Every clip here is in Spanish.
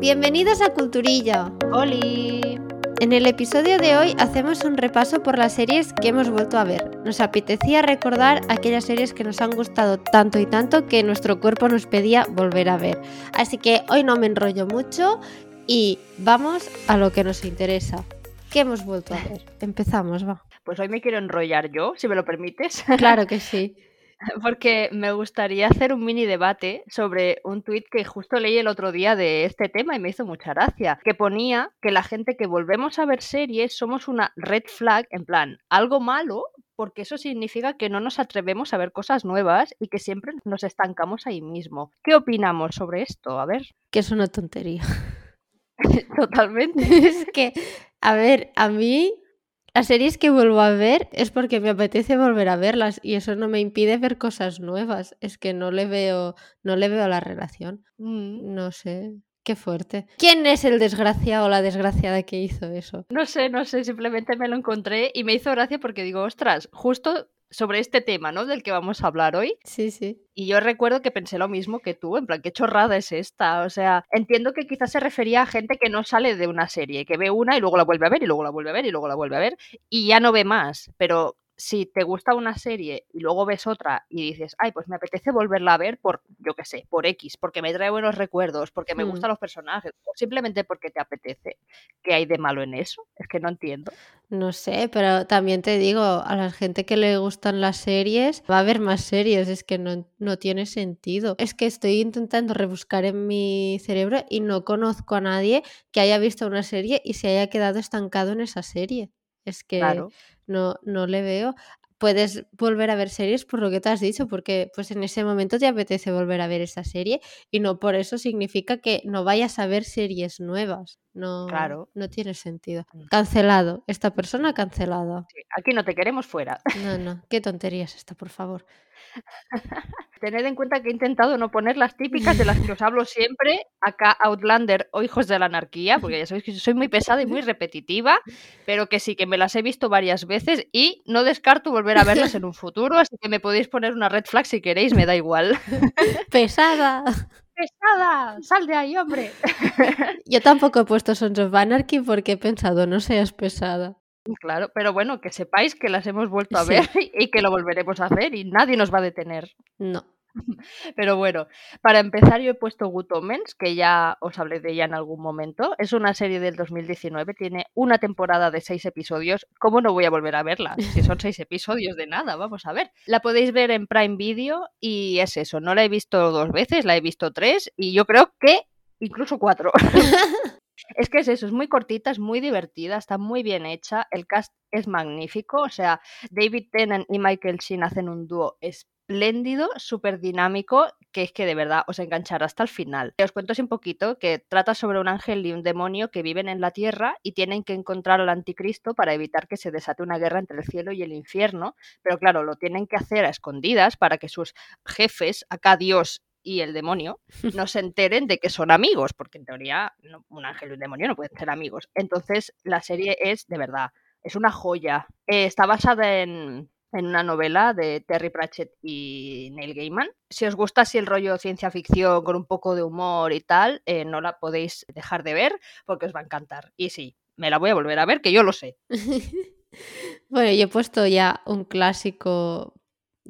Bienvenidos a Culturilla. ¡Holi! En el episodio de hoy hacemos un repaso por las series que hemos vuelto a ver. Nos apetecía recordar aquellas series que nos han gustado tanto y tanto que nuestro cuerpo nos pedía volver a ver. Así que hoy no me enrollo mucho y vamos a lo que nos interesa. ¿Qué hemos vuelto a ver? Empezamos, va. Pues hoy me quiero enrollar yo, si me lo permites. Claro que sí. Porque me gustaría hacer un mini debate sobre un tuit que justo leí el otro día de este tema y me hizo mucha gracia, que ponía que la gente que volvemos a ver series somos una red flag, en plan, algo malo, porque eso significa que no nos atrevemos a ver cosas nuevas y que siempre nos estancamos ahí mismo. ¿Qué opinamos sobre esto? A ver. Que es una tontería. Totalmente. es que, a ver, a mí las series que vuelvo a ver es porque me apetece volver a verlas y eso no me impide ver cosas nuevas. Es que no le veo, no le veo la relación. Mm. No sé. Qué fuerte. ¿Quién es el desgraciado o la desgraciada que hizo eso? No sé, no sé, simplemente me lo encontré y me hizo gracia porque digo, ostras, justo sobre este tema, ¿no? Del que vamos a hablar hoy. Sí, sí. Y yo recuerdo que pensé lo mismo que tú, en plan, qué chorrada es esta. O sea, entiendo que quizás se refería a gente que no sale de una serie, que ve una y luego la vuelve a ver y luego la vuelve a ver y luego la vuelve a ver y ya no ve más. Pero si te gusta una serie y luego ves otra y dices, ay, pues me apetece volverla a ver por, yo qué sé, por X, porque me trae buenos recuerdos, porque me Hmm. gustan los personajes, o simplemente porque te apetece, ¿qué hay de malo en eso? Es que no entiendo. No sé, pero también te digo, a la gente que le gustan las series, va a haber más series, es que no, no tiene sentido. Es que estoy intentando rebuscar en mi cerebro y no conozco a nadie que haya visto una serie y se haya quedado estancado en esa serie. Es que Claro. No, no le veo. Puedes volver a ver series por lo que te has dicho, porque pues en ese momento te apetece volver a ver esa serie y no por eso significa que no vayas a ver series nuevas. No, Claro. no tiene sentido. Mm. Cancelado. Esta persona cancelada. Sí, Aquí no te queremos fuera. No, no. Qué tontería es esta, por favor. Tened en cuenta que he intentado no poner las típicas de las que os hablo siempre, acá Outlander o Hijos de la Anarquía, porque ya sabéis que soy muy pesada y muy repetitiva, pero que sí que me las he visto varias veces y no descarto volver a verlas en un futuro, así que me podéis poner una red flag si queréis, me da igual. Pesada. ¡Pesada! ¡Sal de ahí, hombre! Yo tampoco he puesto Sons of Anarchy porque he pensado, no seas pesada. Claro, pero bueno, que sepáis que las hemos vuelto a Sí. ver y que lo volveremos a hacer y nadie nos va a detener. No. Pero bueno, para empezar yo he puesto Good Omens, que ya os hablé de ella en algún momento. Es una serie del 2019, tiene una temporada de seis episodios. ¿Cómo no voy a volver a verla? Si son seis episodios de nada, vamos a ver. La podéis ver en Prime Video y es eso, no la he visto dos veces, la he visto tres y yo creo que incluso cuatro. Es que es eso, es muy cortita, es muy divertida, está muy bien hecha, el cast es magnífico, o sea, David Tennant y Michael Sheen hacen un dúo espléndido, súper dinámico, que es que de verdad os enganchará hasta el final. Os cuento así un poquito que trata sobre un ángel y un demonio que viven en la tierra y tienen que encontrar al anticristo para evitar que se desate una guerra entre el cielo y el infierno, pero claro, lo tienen que hacer a escondidas para que sus jefes, acá Dios y el demonio, no se enteren de que son amigos, porque en teoría un ángel y un demonio no pueden ser amigos. Entonces la serie es, de verdad, es una joya. Eh, está basada en, en una novela de Terry Pratchett y Neil Gaiman. Si os gusta así el rollo ciencia ficción con un poco de humor y tal, eh, no la podéis dejar de ver porque os va a encantar. Y sí, me la voy a volver a ver, que yo lo sé. bueno, yo he puesto ya un clásico.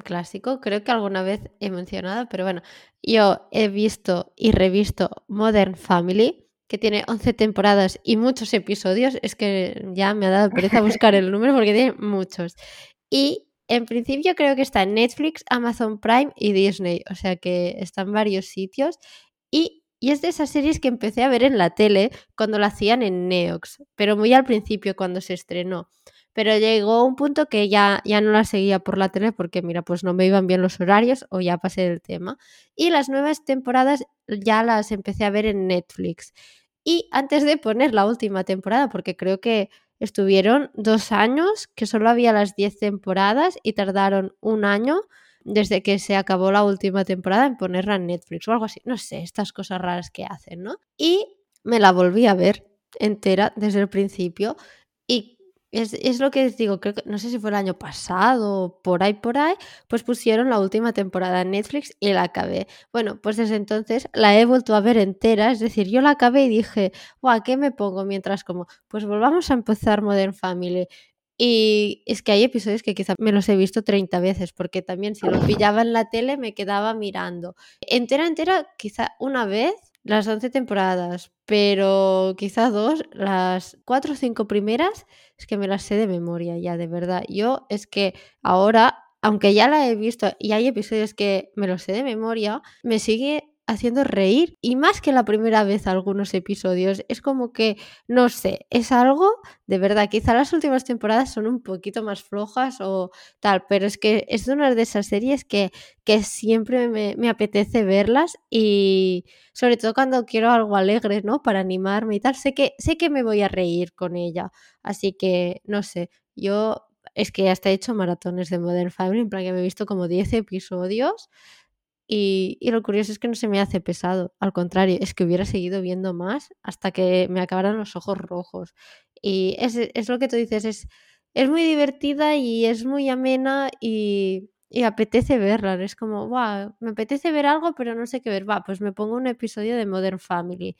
Clásico, creo que alguna vez he mencionado, pero bueno, yo he visto y revisto Modern Family, que tiene 11 temporadas y muchos episodios. Es que ya me ha dado pereza buscar el número porque tiene muchos. Y en principio creo que está en Netflix, Amazon Prime y Disney, o sea que está en varios sitios. Y, y es de esas series que empecé a ver en la tele cuando la hacían en Neox, pero muy al principio cuando se estrenó. Pero llegó un punto que ya, ya no la seguía por la tele porque, mira, pues no me iban bien los horarios o ya pasé del tema. Y las nuevas temporadas ya las empecé a ver en Netflix. Y antes de poner la última temporada, porque creo que estuvieron dos años, que solo había las 10 temporadas y tardaron un año desde que se acabó la última temporada en ponerla en Netflix o algo así. No sé, estas cosas raras que hacen, ¿no? Y me la volví a ver entera desde el principio y Es, es, lo que les digo, creo no sé si fue el año pasado, por ahí, por ahí, pues pusieron la última temporada en Netflix y la acabé. Bueno, pues desde entonces la he vuelto a ver entera, es decir, yo la acabé y dije, ¿a qué me pongo mientras como? Pues volvamos a empezar Modern Family. Y es que hay episodios que quizá me los he visto 30 veces, porque también si lo pillaba en la tele me quedaba mirando. Entera, entera, quizá una vez, las 11 temporadas, pero quizá dos, las cuatro o cinco primeras, es que me las sé de memoria ya, de verdad. Yo es que ahora, aunque ya la he visto y hay episodios que me los sé de memoria, me sigue haciendo reír y más que la primera vez algunos episodios es como que no sé es algo de verdad quizá las últimas temporadas son un poquito más flojas o tal pero es que es una de esas series que, que siempre me, me, apetece verlas y sobre todo cuando quiero algo alegre no para animarme y tal sé que sé que me voy a reír con ella. Así que no sé yo es que hasta he hecho maratones de Modern Family en plan que me he visto como 10 episodios y, y, lo curioso es que no se me hace pesado, al contrario, es que hubiera seguido viendo más hasta que me acabaran los ojos rojos. Y es, es lo que tú dices, es, es muy divertida y es muy amena y, y apetece verla. Es como, wow, me apetece ver algo, pero no sé qué ver. Va, pues me pongo un episodio de Modern Family.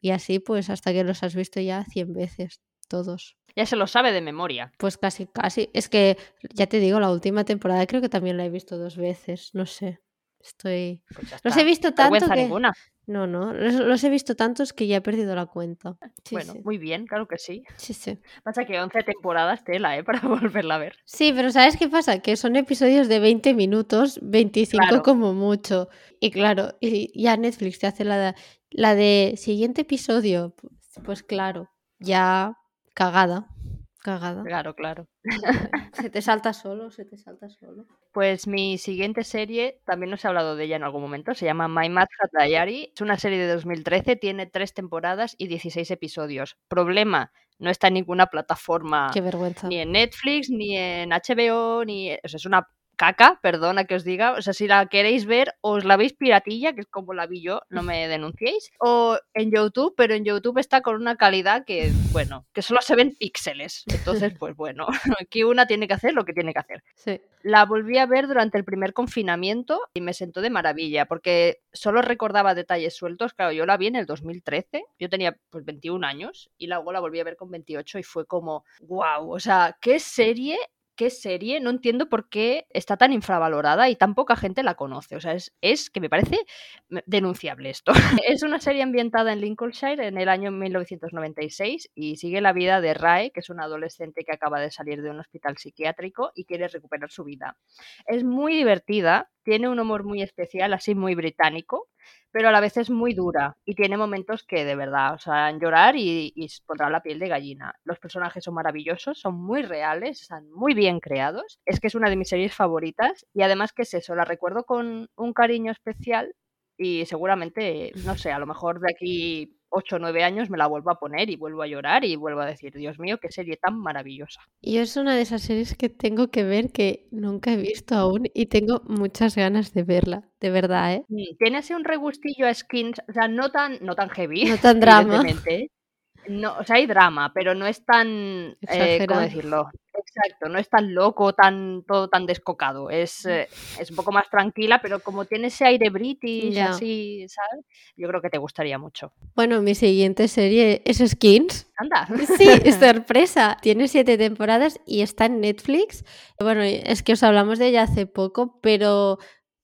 Y así, pues hasta que los has visto ya 100 veces, todos. Ya se lo sabe de memoria. Pues casi, casi. Es que, ya te digo, la última temporada creo que también la he visto dos veces, no sé. Estoy. Pues los he visto tanto. Que... ninguna. No, no. Los, los, he visto tantos que ya he perdido la cuenta. Sí, bueno, sí. muy bien, claro que sí. Sí, sí. Pasa que 11 temporadas tela, ¿eh? Para volverla a ver. Sí, pero ¿sabes qué pasa? Que son episodios de 20 minutos, 25 Claro. como mucho. Y claro, y ya Netflix te hace la, la de siguiente episodio. Pues, pues claro, ya cagada. Cagada. Claro, claro. Se te salta solo, se te salta solo. Pues mi siguiente serie, también nos he hablado de ella en algún momento, se llama My Mad Hat Diary. Es una serie de 2013, tiene tres temporadas y 16 episodios. Problema, no está en ninguna plataforma, Qué vergüenza. ni en Netflix, ni en HBO, ni... O sea, es una caca, perdona que os diga. O sea, si la queréis ver, os la veis piratilla, que es como la vi yo, no me denunciéis. O en YouTube, pero en YouTube está con una calidad que, bueno, que solo se ven píxeles. Entonces, pues bueno, aquí una tiene que hacer lo que tiene que hacer. Sí. La volví a ver durante el primer confinamiento y me sentó de maravilla, porque solo recordaba detalles sueltos. Claro, yo la vi en el 2013, yo tenía pues 21 años y luego la volví a ver con 28 y fue como, wow, o sea, qué serie qué serie, no entiendo por qué está tan infravalorada y tan poca gente la conoce. O sea, es, es que me parece denunciable esto. es una serie ambientada en Lincolnshire en el año 1996 y sigue la vida de Rae, que es una adolescente que acaba de salir de un hospital psiquiátrico y quiere recuperar su vida. Es muy divertida, tiene un humor muy especial, así muy británico, pero a la vez es muy dura y tiene momentos que de verdad, o sea, llorar y, y pondrá la piel de gallina. Los personajes son maravillosos, son muy reales, están muy bien creados. Es que es una de mis series favoritas y además que es eso, la recuerdo con un cariño especial y seguramente, no sé, a lo mejor de aquí 8 o 9 años me la vuelvo a poner y vuelvo a llorar y vuelvo a decir, Dios mío, qué serie tan maravillosa. Y es una de esas series que tengo que ver que nunca he visto aún y tengo muchas ganas de verla, de verdad, ¿eh? Tiene así un regustillo a skins, o sea, no tan, no tan heavy. No tan drama. No, o sea, hay drama, pero no es tan, eh, ¿cómo decirlo? Exacto, no es tan loco, tan todo tan descocado. Es, eh, es un poco más tranquila, pero como tiene ese aire british, así, ¿sabes? Yo creo que te gustaría mucho. Bueno, mi siguiente serie es Skins. Anda. Sí, sorpresa. Tiene siete temporadas y está en Netflix. Bueno, es que os hablamos de ella hace poco, pero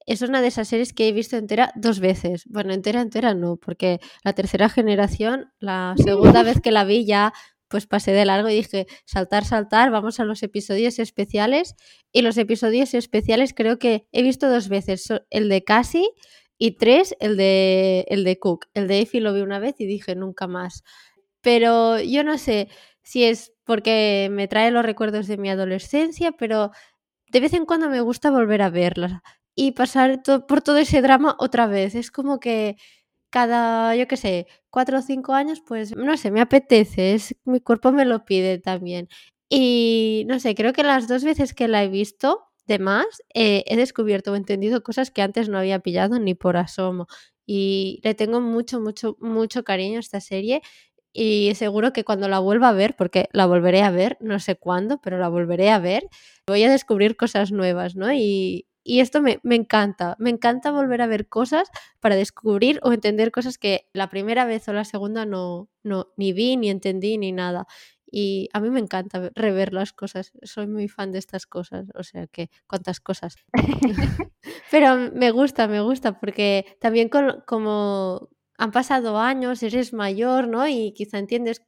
es una de esas series que he visto entera dos veces. Bueno, entera, entera no, porque la tercera generación, la segunda vez que la vi ya, pues pasé de largo y dije, saltar, saltar, vamos a los episodios especiales. Y los episodios especiales creo que he visto dos veces, el de Cassie y tres, el de, el de Cook. El de Effie lo vi una vez y dije, nunca más. Pero yo no sé si es porque me trae los recuerdos de mi adolescencia, pero de vez en cuando me gusta volver a verla y pasar por todo ese drama otra vez. Es como que cada, yo qué sé, cuatro o cinco años, pues no sé, me apetece, es, mi cuerpo me lo pide también. Y no sé, creo que las dos veces que la he visto, de más, eh, he descubierto o entendido cosas que antes no había pillado ni por asomo. Y le tengo mucho, mucho, mucho cariño a esta serie. y seguro que cuando la vuelva a ver, porque la volveré a ver, no sé cuándo, pero la volveré a ver, voy a descubrir cosas nuevas, ¿no? Y, y esto me, me, encanta, me encanta volver a ver cosas para descubrir o entender cosas que la primera vez o la segunda no, no ni vi, ni entendí, ni nada. Y a mí me encanta rever las cosas, soy muy fan de estas cosas, o sea que, cuántas cosas. Pero me gusta, me gusta, porque también con, como han pasado años, eres mayor, ¿no? Y quizá entiendes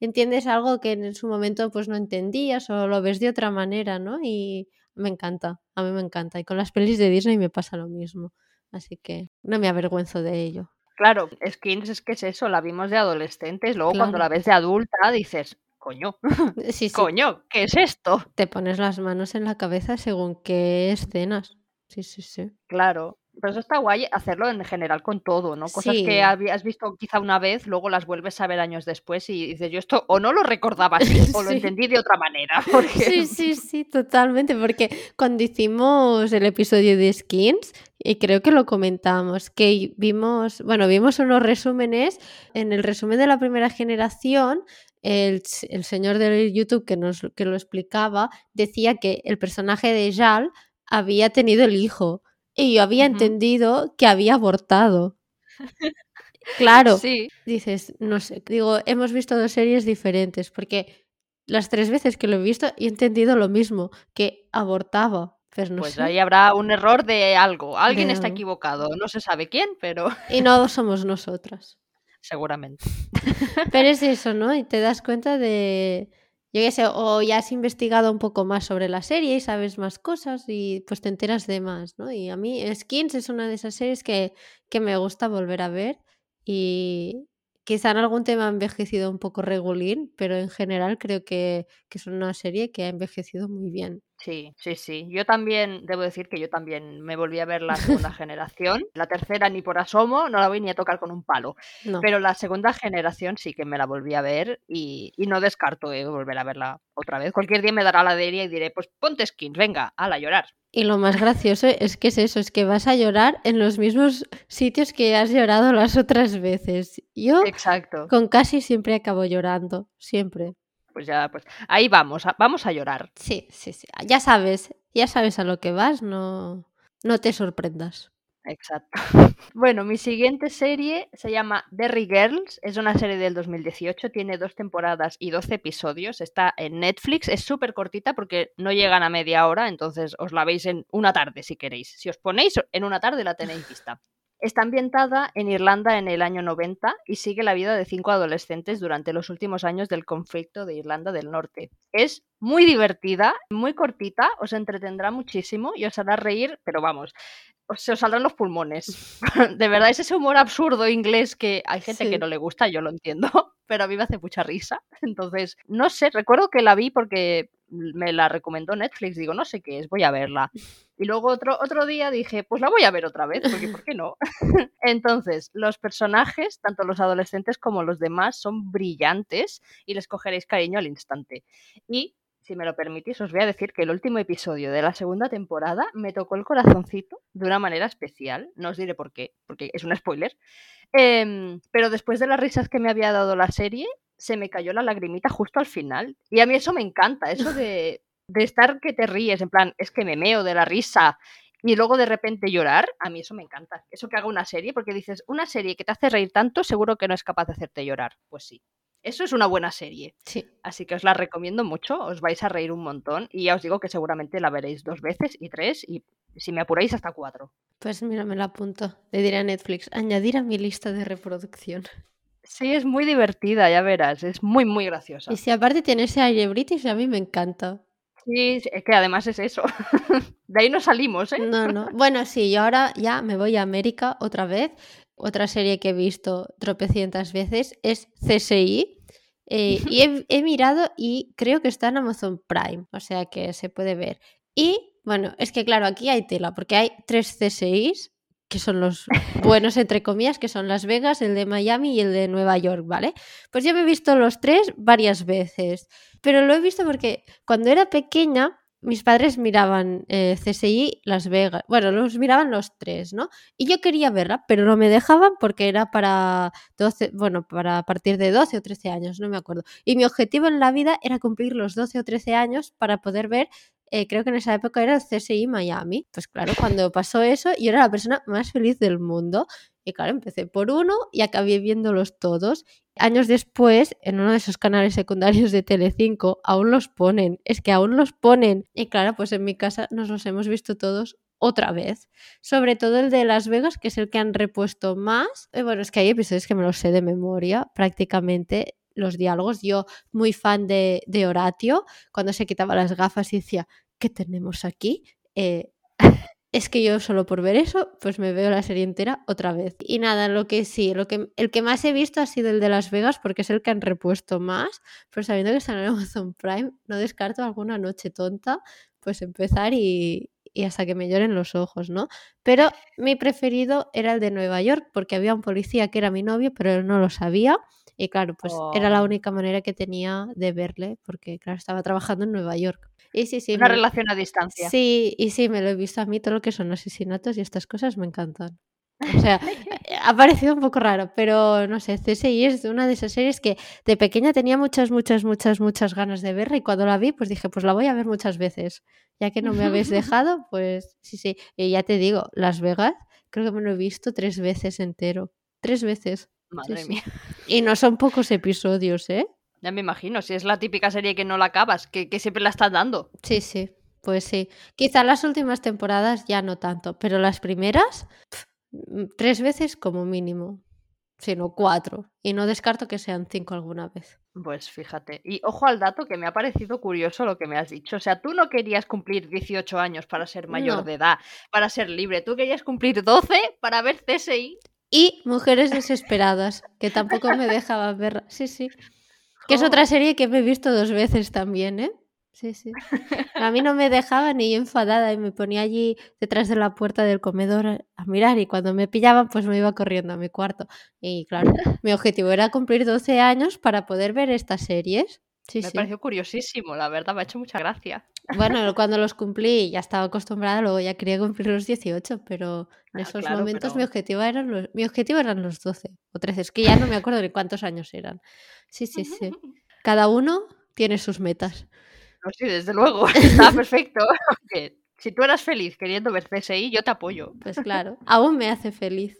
entiendes algo que en su momento pues no entendías o lo ves de otra manera, ¿no? Y me encanta, a mí me encanta. Y con las pelis de Disney me pasa lo mismo. Así que no me avergüenzo de ello. Claro, Skins es que es eso, la vimos de adolescentes, luego claro. cuando la ves de adulta dices, coño, sí, sí. coño, ¿qué es esto? Te pones las manos en la cabeza según qué escenas. Sí, sí, sí. Claro. Pero eso está guay hacerlo en general con todo, ¿no? Cosas Sí. que habías visto quizá una vez, luego las vuelves a ver años después y dices, yo esto o no lo recordaba así o lo entendí de otra manera. Porque... Sí, sí, sí, totalmente, porque cuando hicimos el episodio de Skins, y creo que lo comentamos, que vimos, bueno, vimos unos resúmenes, en el resumen de la primera generación, el, el señor del YouTube que nos que lo explicaba decía que el personaje de Jal había tenido el hijo y yo había entendido que había abortado. Claro, Sí, dices, no sé, digo, hemos visto dos series diferentes, porque las tres veces que lo he visto he entendido lo mismo, que abortaba, no pues sé. ahí habrá un error de algo. Alguien De está equivocado, no se sabe quién, pero Y no somos nosotras. seguramente. Pero es eso, ¿no? Y te das cuenta de, yo qué sé, o ya has investigado un poco más sobre la serie y sabes más cosas y pues te enteras de más, ¿no? Y a mí Skins es una de esas series que, que me gusta volver a ver y quizá en algún tema ha envejecido un poco regulín, pero en general creo que, que es una serie que ha envejecido muy bien. Sí, sí, sí. Yo también, debo decir que yo también me volví a ver la segunda generación. La tercera ni por asomo, no la voy ni a tocar con un palo. No. Pero la segunda generación sí que me la volví a ver y, y no descarto eh, volver a verla otra vez. Cualquier día me dará la delia y diré, pues ponte skins, venga, a la llorar. Y lo más gracioso es que es eso, es que vas a llorar en los mismos sitios que has llorado las otras veces. Yo Exacto. con casi siempre acabo llorando, siempre. Pues ya, pues ahí vamos, a- vamos a llorar. Sí, sí, sí. Ya sabes, ya sabes a lo que vas, no, no te sorprendas. Exacto. Bueno, mi siguiente serie se llama Derry Girls, es una serie del 2018, tiene dos temporadas y 12 episodios, está en Netflix, es súper cortita porque no llegan a media hora, entonces os la veis en una tarde si queréis. Si os ponéis en una tarde la tenéis vista. Está ambientada en Irlanda en el año 90 y sigue la vida de cinco adolescentes durante los últimos años del conflicto de Irlanda del Norte. Es muy divertida, muy cortita, os entretendrá muchísimo y os hará reír, pero vamos, os- se os saldrán los pulmones. De verdad, es ese humor absurdo inglés que hay gente Sí. que no le gusta, yo lo entiendo, pero a mí me hace mucha risa. Entonces, no sé, recuerdo que la vi porque me la recomendó Netflix, digo, no sé qué es, voy a verla. Y luego otro, otro día dije, pues la voy a ver otra vez, porque ¿por qué no? Entonces, los personajes, tanto los adolescentes como los demás, son brillantes y les cogeréis cariño al instante. Y, si me lo permitís, os voy a decir que el último episodio de la segunda temporada me tocó el corazoncito de una manera especial. No os diré por qué, porque es un spoiler. Em, pero después de las risas que me había dado la serie, se me cayó la lagrimita justo al final. Y a mí eso me encanta, eso de, de estar que te ríes, en plan, es que me meo de la risa y luego de repente llorar, a mí eso me encanta. Eso que haga una serie, porque dices, una serie que te hace reír tanto, seguro que no es capaz de hacerte llorar. Pues sí, eso es una buena serie. Sí. Así que os la recomiendo mucho, os vais a reír un montón y ya os digo que seguramente la veréis dos veces y tres y si me apuráis hasta cuatro. Pues mira, me la apunto. Le diré a Netflix, añadir a mi lista de reproducción. Sí, es muy divertida, ya verás, es muy, muy graciosa. Y si aparte tiene ese aire british, a mí me encanta. Sí, es que además es eso. De ahí no salimos, ¿eh? No, no. Bueno, sí, yo ahora ya me voy a América otra vez. Otra serie que he visto tropecientas veces es CSI. eh, y he, he mirado y creo que está en Amazon Prime, o sea que se puede ver. Y bueno, es que claro, aquí hay tela, porque hay tres CSIs, que son los buenos, entre comillas, que son Las Vegas, el de Miami y el de Nueva York, ¿vale? Pues yo me he visto los tres varias veces, pero lo he visto porque cuando era pequeña mis padres miraban eh, CSI Las Vegas. Bueno, los miraban los tres, ¿no? Y yo quería verla, pero no me dejaban porque era para 12, bueno, para partir de 12 o 13 años, no me acuerdo. Y mi objetivo en la vida era cumplir los 12 o 13 años para poder ver eh, creo que en esa época era el CSI Miami. Pues claro, cuando pasó eso, yo era la persona más feliz del mundo. Y claro, empecé por uno y acabé viéndolos todos. Años después, en uno de esos canales secundarios de Telecinco, aún los ponen. Es que aún los ponen. Y claro, pues en mi casa nos los hemos visto todos otra vez. Sobre todo el de Las Vegas, que es el que han repuesto más. Y bueno, es que hay episodios que me los sé de memoria prácticamente los diálogos. Yo, muy fan de, de Horatio, cuando se quitaba las gafas y decía, ¿qué tenemos aquí? Eh, es que yo solo por ver eso, pues me veo la serie entera otra vez. Y nada, lo que sí, lo que, el que más he visto ha sido el de Las Vegas porque es el que han repuesto más, pero sabiendo que está en Amazon Prime, no descarto alguna noche tonta, pues empezar y, y hasta que me lloren los ojos, ¿no? Pero mi preferido era el de Nueva York porque había un policía que era mi novio, pero él no lo sabía. Y claro, pues era la Oh. única manera que tenía de verle, porque claro, estaba trabajando en Nueva York. Y sí, sí, Una me- relación a distancia. Sí, y sí, me lo he visto a mí, todo lo que son asesinatos y estas cosas me encantan. O sea, eh, ha parecido un poco raro, pero no sé, CSI es una de esas series que de pequeña tenía muchas, muchas, muchas, muchas ganas de verla y cuando la vi, pues dije, pues la voy a ver muchas veces. Ya que no me habéis dejado, pues sí, sí. Y ya te digo, Las Vegas, creo que me lo he visto tres veces entero. Tres veces. Madre sí. mía. Y no son pocos episodios, ¿eh? Ya me imagino, si es la típica serie que no la acabas, que, que siempre la estás dando. Sí, sí, pues sí. Quizá las últimas temporadas ya no tanto, pero las primeras, tres veces como mínimo. Si no, cuatro. Y no descarto que sean cinco alguna vez. Pues fíjate. Y ojo al dato que me ha parecido curioso lo que me has dicho. O sea, tú no querías cumplir 18 años para ser mayor No. de edad, para ser libre. Tú querías cumplir 12 para ver CSI. Y Mujeres Desesperadas, que tampoco me dejaban ver. Sí, sí. Que es otra serie que me he visto dos veces también, ¿eh? Sí, sí. A mí no me dejaban y yo enfadada y me ponía allí detrás de la puerta del comedor a- mirar y cuando me pillaban pues me iba corriendo a mi cuarto. Y claro, mi objetivo era cumplir 12 años para poder ver estas series. Sí, Me sí. pareció curiosísimo, la verdad, me ha hecho mucha gracia. Bueno, cuando los cumplí ya estaba acostumbrada, luego ya quería cumplir los 18, pero en Ah, esos claro, momentos mi, objetivo eran los, mi objetivo eran los 12 o 13, es que ya no me acuerdo de cuántos años eran. Sí, sí, sí. Cada uno tiene sus metas. No, sí, desde luego, está perfecto. Si tú eras feliz queriendo ver CSI, yo te apoyo. Pues claro, aún me hace feliz.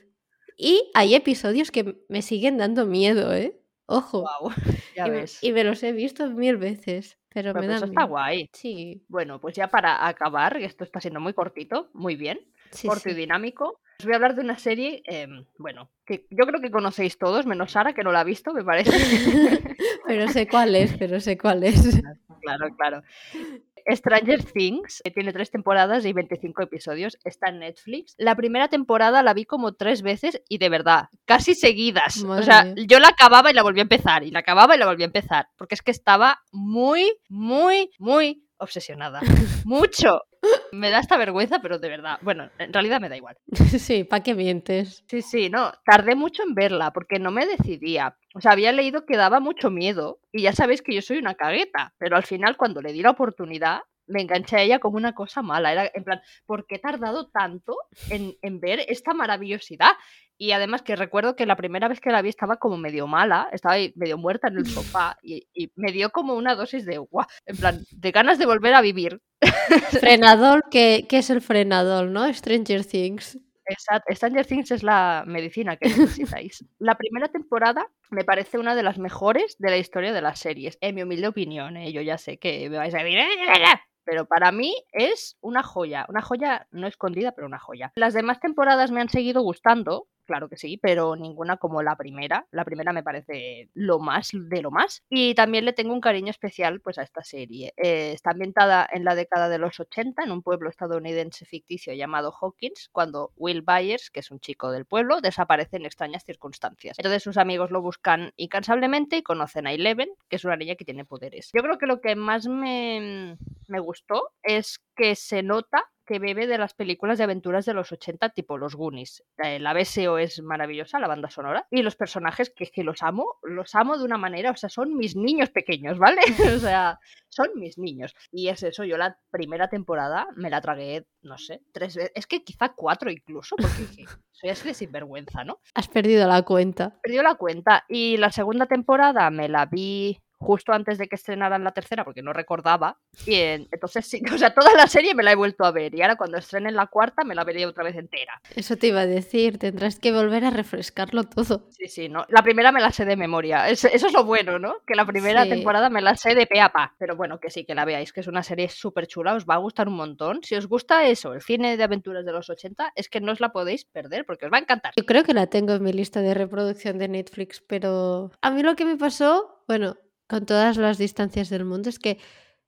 Y hay episodios que me siguen dando miedo, ¿eh? Ojo. Wow, ya y, me, ves. y me los he visto mil veces, pero Bueno, me pues dan eso está guay. Sí, Bueno, pues ya para acabar, esto está siendo muy cortito, muy bien, sí, corto y dinámico, os voy a hablar de una serie, em, bueno, que yo creo que conocéis todos, menos Sara, que no la ha visto, me parece. pero sé cuál es, pero sé cuál es. Claro, claro. Stranger Things eh, tiene tres temporadas y 25 episodios, está en Netflix. La primera temporada la vi como tres veces y de verdad, casi seguidas. o sea, mía. yo la acababa y la volví a empezar, y la acababa y la volví a empezar, porque es que estaba muy, muy, muy obsesionada. Mucho. Me da esta vergüenza, pero de verdad, bueno, en realidad me da igual. Sí, ¿para qué mientes? Sí, sí, no, tardé mucho en verla porque no me decidía. O sea, había leído que daba mucho miedo y ya sabéis que yo soy una cagueta, pero al final cuando le di la oportunidad me enganché a ella como una cosa mala. Era en plan, ¿por qué he tardado tanto en, en ver esta maravillosidad? Y además que recuerdo que la primera vez que la vi estaba como medio mala, estaba ahí medio muerta en el sofá y, y me dio como una dosis de, guau, en plan, de ganas de volver a vivir. Frenadol, ¿qué, qué es el frenadol, no? Stranger Things. Exacto. Stranger Things es la medicina que necesitáis. la primera temporada me parece una de las mejores de la historia de las series, en mi humilde opinión. ¿eh? Yo ya sé que me vais a decir, "Eh, eh, eh", pero para mí es una joya, una joya no escondida, pero una joya. Las demás temporadas me han seguido gustando, claro que sí, pero ninguna como la primera. La primera me parece lo más de lo más. Y también le tengo un cariño especial pues a esta serie. Eh, está ambientada en la década de los 80 en un pueblo estadounidense ficticio llamado Hawkins, cuando Will Byers, que es un chico del pueblo, desaparece en extrañas circunstancias. Entonces sus amigos lo buscan incansablemente y conocen a Eleven, que es una niña que tiene poderes. Yo creo que lo que más me, me gustó es que se nota que bebe de las películas de aventuras de los 80, tipo los Goonies. Eh, la BSO es maravillosa, la banda sonora. Y los personajes que, que los amo, los amo de una manera, o sea, son mis niños pequeños, ¿vale? o sea, son mis niños. Y es eso, yo la primera temporada me la tragué, no sé, tres veces. Es que quizá cuatro incluso, porque soy así de sinvergüenza, ¿no? Has perdido la cuenta. Perdió la cuenta. Y la segunda temporada me la vi justo antes de que estrenaran la tercera, porque no recordaba. Y entonces sí, o sea, toda la serie me la he vuelto a ver. Y ahora cuando estrenen la cuarta me la veré otra vez entera. Eso te iba a decir, tendrás que volver a refrescarlo todo. Sí, sí, no. La primera me la sé de memoria. eso es lo bueno, ¿no? Que la primera temporada me la sé de pe a pa. Pero bueno, que sí, que la veáis, que es una serie súper chula, os va a gustar un montón. Si os gusta eso, el cine de aventuras de los 80, es que no os la podéis perder, porque os va a encantar. Yo creo que la tengo en mi lista de reproducción de Netflix, pero a mí lo que me pasó, bueno, con todas las distancias del mundo, es que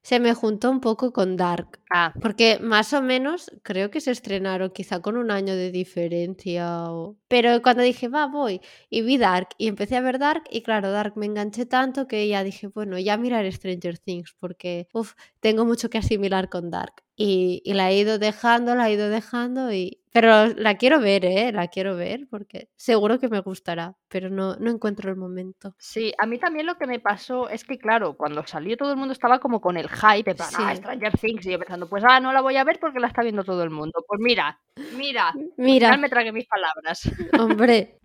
se me juntó un poco con Dark. Ah. Porque más o menos creo que se estrenaron quizá con un año de diferencia. Pero cuando dije, va, voy, y vi Dark, y empecé a ver Dark, y claro, Dark me enganché tanto que ya dije, bueno, ya mirar Stranger Things, porque uf, tengo mucho que asimilar con Dark. Y, y, la he ido dejando, la he ido dejando y... Pero la quiero ver, ¿eh? La quiero ver porque seguro que me gustará, pero no, no encuentro el momento. Sí, a mí también lo que me pasó es que, claro, cuando salió todo el mundo estaba como con el hype, de ah, Stranger Things, y yo pensando, pues ah, no la voy a ver porque la está viendo todo el mundo. Pues mira, mira, mira. Pues me tragué mis palabras. Hombre.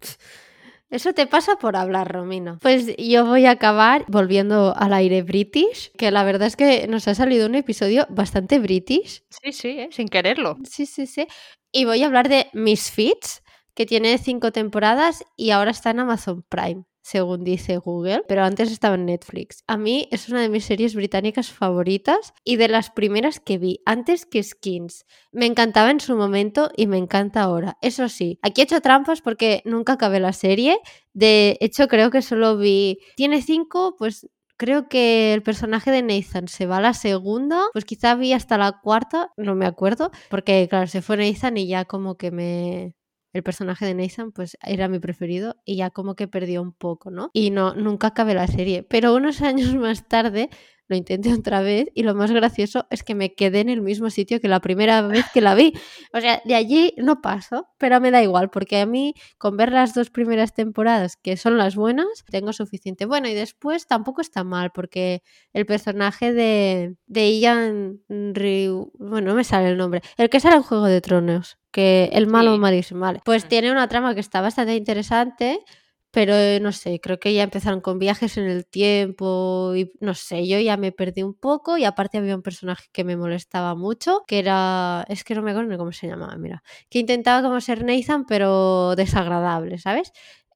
Eso te pasa por hablar, Romino. Pues yo voy a acabar volviendo al aire british, que la verdad es que nos ha salido un episodio bastante british. Sí, sí, ¿eh? sin quererlo. Sí, sí, sí. Y voy a hablar de Misfits, que tiene cinco temporadas y ahora está en Amazon Prime según dice Google, pero antes estaba en Netflix. A mí es una de mis series británicas favoritas y de las primeras que vi, antes que Skins. Me encantaba en su momento y me encanta ahora. Eso sí, aquí he hecho trampas porque nunca acabé la serie. De hecho, creo que solo vi... Tiene cinco, pues creo que el personaje de Nathan se va a la segunda, pues quizá vi hasta la cuarta, no me acuerdo, porque claro, se fue Nathan y ya como que me, el personaje de Nathan pues era mi preferido y ya como que perdió un poco, ¿no? Y no, nunca acabé la serie. Pero unos años más tarde lo intenté otra vez y lo más gracioso es que me quedé en el mismo sitio que la primera vez que la vi. O sea, de allí no paso, pero me da igual porque a mí con ver las dos primeras temporadas, que son las buenas, tengo suficiente. Bueno, y después tampoco está mal porque el personaje de, de Ian Ryu, bueno, no me sale el nombre, el que sale en Juego de Tronos, que el malo sí. vale. Pues tiene una trama que está bastante interesante pero eh, no sé, creo que ya empezaron con viajes en el tiempo y no sé, yo ya me perdí un poco y aparte había un personaje que me molestaba mucho, que era, es que no me acuerdo cómo se llamaba, mira, que intentaba como ser Nathan pero desagradable, ¿sabes?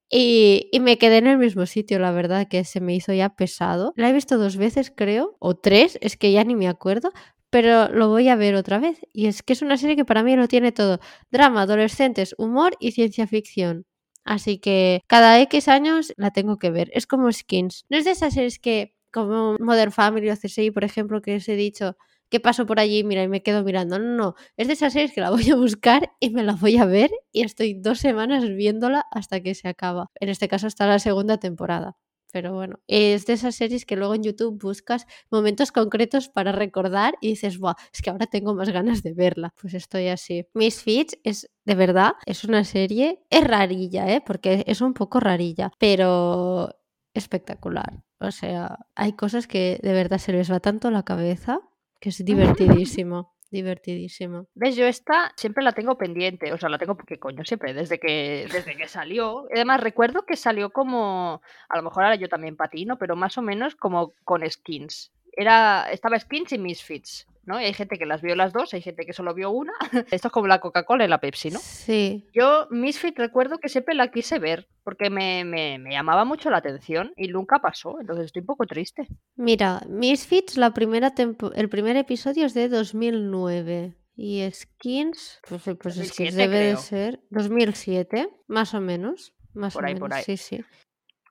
Y, y, me quedé en el mismo sitio, la verdad, que se me hizo ya pesado. La he visto dos veces, creo, o tres, es que ya ni me acuerdo, pero lo voy a ver otra vez. Y es que es una serie que para mí lo tiene todo. Drama, adolescentes, humor y ciencia ficción. Así que cada X años la tengo que ver. Es como Skins. No es de esas series que, como Modern Family o CSI, por ejemplo, que os he dicho que paso por allí mira, y me quedo mirando. No, no, Es de esas series que la voy a buscar y me la voy a ver y estoy dos semanas viéndola hasta que se acaba. En este caso está la segunda temporada. Pero bueno, es de esas series que luego en YouTube buscas momentos concretos para recordar y dices, Buah, es que ahora tengo más ganas de verla. Pues estoy así. Misfits es, de verdad, es una serie, es rarilla, ¿eh? Porque es un poco rarilla, pero espectacular. O sea, hay cosas que de verdad se les va tanto la cabeza que es divertidísimo divertidísimo. ¿Ves? Yo esta siempre la tengo pendiente, o sea, la tengo porque coño, siempre, desde que, desde que salió. Además, recuerdo que salió como, a lo mejor ahora yo también patino, pero más o menos como con skins. Era, estaba skins y misfits. ¿no? Y hay gente que las vio las dos, hay gente que solo vio una. Esto es como la Coca-Cola y la Pepsi, ¿no? Sí. Yo, Misfit, recuerdo que siempre la quise ver porque me, me, me llamaba mucho la atención y nunca pasó, entonces estoy un poco triste. Mira, Misfits, la primera el primer episodio es de 2009. Y Skins, pues, pues Skins debe de ser 2007, más o menos. Más por o ahí, menos. por ahí. Sí, sí.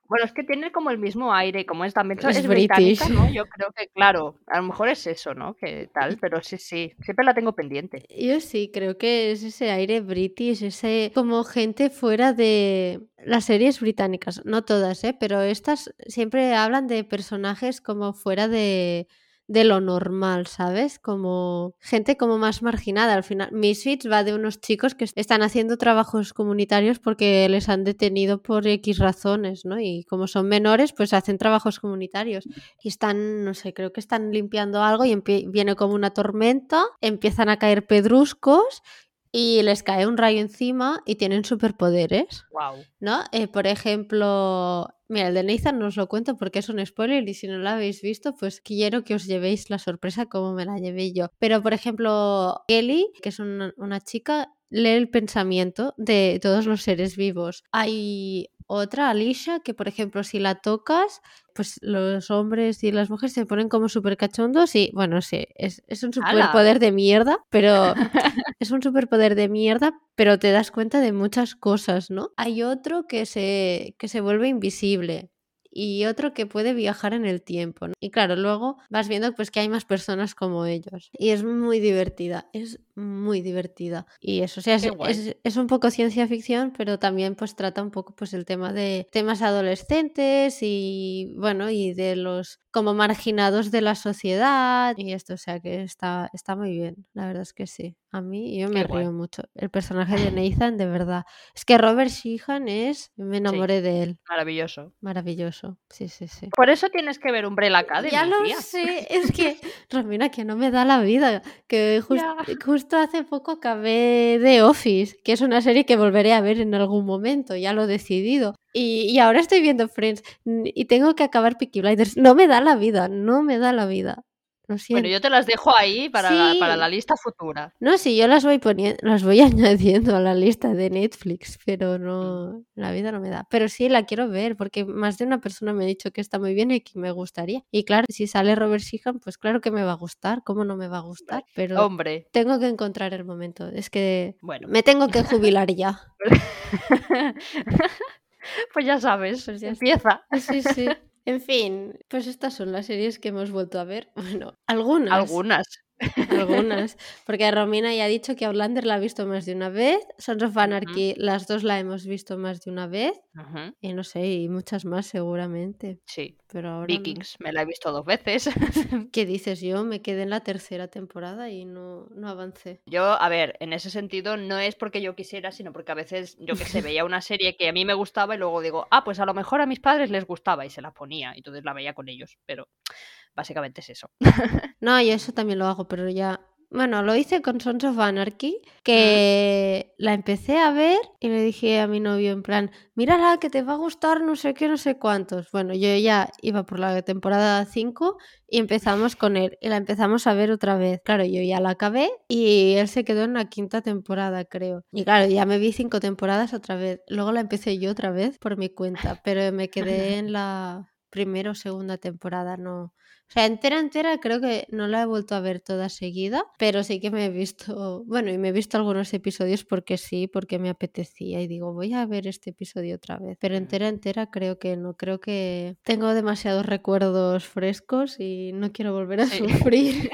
Bueno, es que tiene como el mismo aire, como es también es, es británica, ¿no? Yo creo que, claro, a lo mejor es eso, ¿no? Que tal, pero sí, sí, siempre la tengo pendiente. Yo sí, creo que es ese aire british, ese como gente fuera de las series británicas, no todas, ¿eh? Pero estas siempre hablan de personajes como fuera de, de lo normal, ¿sabes? Como gente como más marginada. Al final, Misfits va de unos chicos que están haciendo trabajos comunitarios porque les han detenido por X razones, ¿no? Y como son menores, pues hacen trabajos comunitarios. Y están, no sé, creo que están limpiando algo y viene como una tormenta, empiezan a caer pedruscos y les cae un rayo encima y tienen superpoderes. Wow. ¿No? Eh, por ejemplo, mira, el de Nathan no os lo cuento porque es un spoiler y si no lo habéis visto, pues quiero que os llevéis la sorpresa como me la llevé yo. Pero, por ejemplo, Ellie, que es una, una chica, lee el pensamiento de todos los seres vivos. Hay otra, Alicia, que por ejemplo, si la tocas, pues los hombres y las mujeres se ponen como súper cachondos y, bueno, sí, es, es un superpoder de mierda, pero es un superpoder de mierda, pero te das cuenta de muchas cosas, ¿no? Hay otro que se, que se vuelve invisible y otro que puede viajar en el tiempo. Y claro, luego vas viendo pues que hay más personas como ellos. Y es muy divertida, es muy divertida. Y eso, o sea, es, es, un poco ciencia ficción, pero también pues trata un poco pues el tema de temas adolescentes y bueno, y de los como marginados de la sociedad y esto, o sea que está, está muy bien, la verdad es que sí. A mí yo me río mucho. El personaje de Nathan, de verdad. Es que Robert Sheehan es, me enamoré de él. Maravilloso. Maravilloso, sí, sí, sí. Por eso tienes que ver Umbrella Academy. Ya lo sé, es que, Romina, que no me da la vida, que hace poco acabé de Office, que es una serie que volveré a ver en algún momento, ya lo he decidido. Y, ahora estoy viendo Friends y tengo que acabar Peaky Blinders. No me da la vida, no me da la vida. Bueno, yo te las dejo ahí para, la, para la lista futura. No, sí, yo las voy poniendo, las voy añadiendo a la lista de Netflix, pero no, mm. la vida no me da. Pero sí la quiero ver, porque más de una persona me ha dicho que está muy bien y que me gustaría. Y claro, si sale Robert Sheehan, pues claro que me va a gustar, ¿cómo no me va a gustar? Pero Hombre. tengo que encontrar el momento. Es que bueno. me tengo que jubilar ya. pues ya sabes, pues ya empieza. Sí, sí. En fin, pues estas son las series que hemos vuelto a ver. Bueno, algunas. Algunas. Algunas. Porque Romina ya ha dicho que Outlander la ha visto más de una vez. Sons of Anarchy, las dos la hemos visto más de una vez. Y no sé, y muchas más seguramente. Sí. Pero ahora Vikings, me la he visto dos veces. ¿Qué dices? Yo me quedé en la tercera temporada y no, no avancé. Yo, a ver, en ese sentido no es porque yo quisiera, sino porque a veces, yo que sé, veía una serie que a mí me gustaba y luego digo, ah, pues a lo mejor a mis padres les gustaba y se la ponía. Y entonces la veía con ellos. Pero Básicamente es eso. no, y eso también lo hago, pero ya bueno, lo hice con Sons of Anarchy, que la empecé a ver y le dije a mi novio en plan, mírala que te va a gustar no sé qué, no sé cuántos. Bueno, yo ya iba por la temporada 5 y empezamos con él y la empezamos a ver otra vez. Claro, yo ya la acabé y él se quedó en la quinta temporada, creo. Y claro, ya me vi cinco temporadas otra vez. Luego la empecé yo otra vez por mi cuenta, pero me quedé en la primera o segunda temporada, no o sea, entera, entera, creo que no la he vuelto a ver toda seguida, pero sí que me he visto, bueno, y me he visto algunos episodios porque sí, porque me apetecía y digo, voy a ver este episodio otra vez. Pero entera, entera, creo que no, creo que tengo demasiados recuerdos frescos y no quiero volver a sufrir.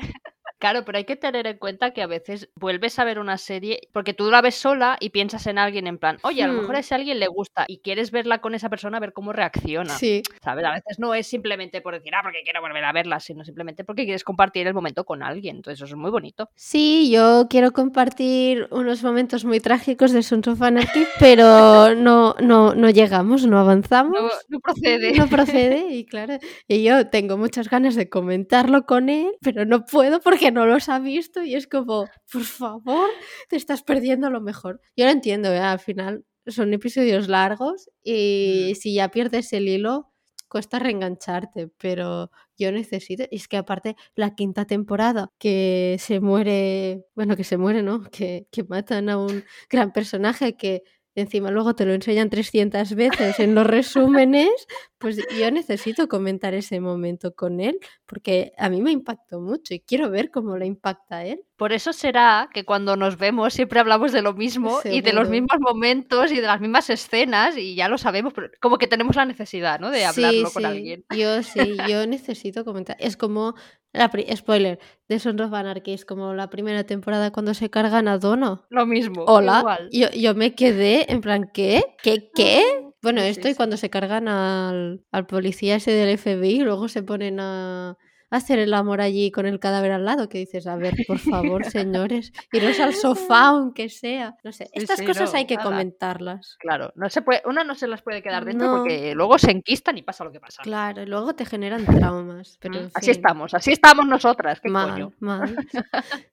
Claro, pero hay que tener en cuenta que a veces vuelves a ver una serie porque tú la ves sola y piensas en alguien en plan, oye, a lo mejor a hmm. ese alguien le gusta y quieres verla con esa persona a ver cómo reacciona. Sí. ¿Sabes? A veces no es simplemente por decir, ah, porque quiero volver a verla, sino simplemente porque quieres compartir el momento con alguien. Entonces eso es muy bonito. Sí, yo quiero compartir unos momentos muy trágicos de Sons of Anarchy, pero no, no, no llegamos, no avanzamos. No, no procede. No procede, y claro, y yo tengo muchas ganas de comentarlo con él, pero no puedo porque no los ha visto y es como, por favor, te estás perdiendo lo mejor. Yo lo entiendo, ¿eh? al final son episodios largos y si ya pierdes el hilo, cuesta reengancharte, pero yo necesito, y es que aparte la quinta temporada que se muere, bueno, que se muere, ¿no? Que, que matan a un gran personaje que encima luego te lo enseñan 300 veces en los resúmenes, pues yo necesito comentar ese momento con él porque a mí me impactó mucho y quiero ver cómo le impacta a él. Por eso será que cuando nos vemos siempre hablamos de lo mismo y de los mismos momentos y de las mismas escenas y ya lo sabemos, pero como que tenemos la necesidad, ¿no? De hablarlo con alguien. Yo sí, yo necesito comentar. Es como la spoiler de Sons of Anarchy, es como la primera temporada cuando se cargan a Dono. Lo mismo. Hola. Yo, yo me quedé en plan, ¿qué? ¿Qué? ¿Qué? Bueno, esto y cuando se cargan al, al policía ese del FBI y luego se ponen a hacer el amor allí con el cadáver al lado, que dices, a ver, por favor, señores, iros al sofá aunque sea. No sé, estas sí, cosas no, hay que nada. comentarlas. Claro, no se puede, una no se las puede quedar dentro No. porque luego se enquistan y pasa lo que pasa. Claro, y luego te generan traumas. Pero Mm, en Así fin, estamos, así estamos nosotras, qué mal, coño. mal.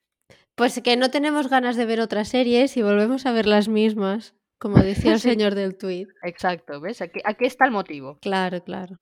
Pues que no tenemos ganas de ver otras series y volvemos a ver las mismas, como decía el Sí. señor del tuit. Exacto, ¿ves? Aquí, aquí está el motivo. Claro, claro.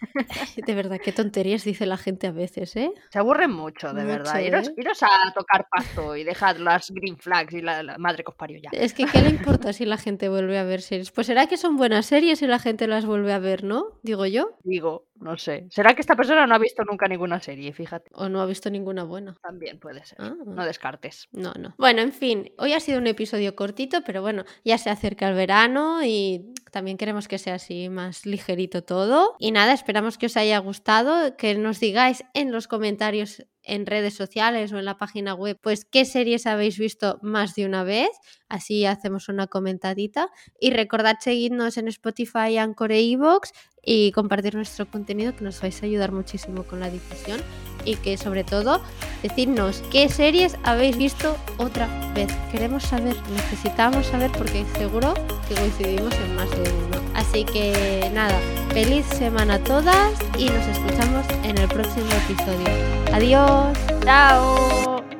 De verdad, qué tonterías dice la gente a veces, ¿eh? Se aburren mucho, de verdad. Mucho, ¿eh? iros a tocar pasto y dejad las green flags y la, la madre que os parió ya. Es que, ¿qué le importa si la gente vuelve a ver series? Pues será que son buenas series y la gente las vuelve a ver, ¿no? Digo yo. Digo, no sé. ¿Será que esta persona no ha visto nunca ninguna serie? Fíjate, O no ha visto ninguna buena. también puede ser. Ah. No descartes. No, no. Bueno, en fin, hoy ha sido un episodio cortito, pero bueno, ya se acerca el verano y también queremos que sea así más ligerito todo. Y nada, esperamos que os haya gustado, que nos digáis en los comentarios en redes sociales o en la página web, pues qué series habéis visto más de una vez, así hacemos una comentadita. Y recordad seguirnos en Spotify, Anchor e iVoox y compartir nuestro contenido que nos vais a ayudar muchísimo con la difusión y que sobre todo decidnos qué series habéis visto otra vez. Queremos saber, necesitamos saber porque seguro que coincidimos en más de uno. Así que nada, feliz semana a todas y nos escuchamos en el próximo episodio. Adiós. ¡Chao!